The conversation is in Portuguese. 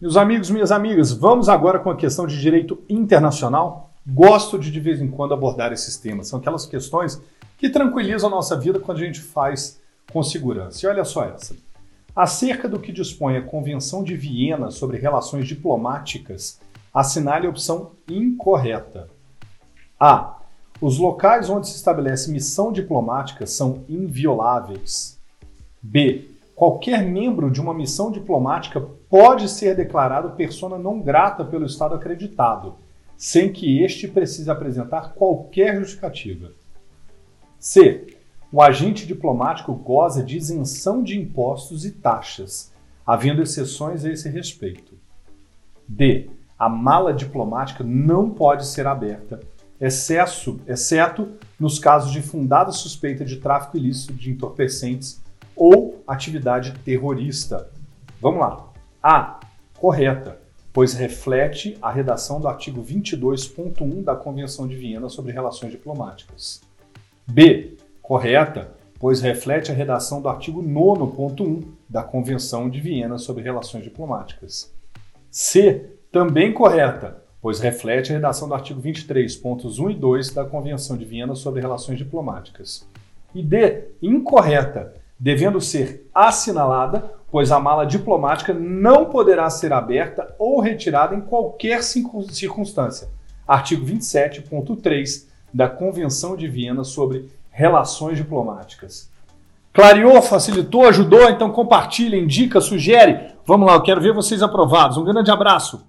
Meus amigos, minhas amigas, vamos agora com a questão de direito internacional. Gosto de de vez em quando abordar esses temas. São aquelas questões que tranquilizam a nossa vida quando a gente faz com segurança. E olha só essa. Acerca do que dispõe a Convenção de Viena sobre relações diplomáticas, assinale a opção incorreta. A. Os locais onde se estabelece missão diplomática são invioláveis. B. Qualquer membro de uma missão diplomática pode ser declarado persona não grata pelo Estado acreditado, sem que este precise apresentar qualquer justificativa. C. O agente diplomático goza de isenção de impostos e taxas, havendo exceções a esse respeito. D. A mala diplomática não pode ser aberta, excesso, exceto nos casos de fundada suspeita de tráfico ilícito de entorpecentes ou atividade terrorista. Vamos lá. A. Correta, pois reflete a redação do artigo 22.1 da Convenção de Viena sobre Relações Diplomáticas. B. Correta, pois reflete a redação do artigo 9.1 da Convenção de Viena sobre Relações Diplomáticas. C. Também correta, pois reflete a redação do artigo 23.1 e 2 da Convenção de Viena sobre Relações Diplomáticas. E D. Incorreta, devendo ser assinalada, pois a mala diplomática não poderá ser aberta ou retirada em qualquer circunstância. Artigo 27.3 da Convenção de Viena sobre Relações Diplomáticas. Clareou, facilitou, ajudou? Então compartilha, indica, sugere. Vamos lá, eu quero ver vocês aprovados. Um grande abraço.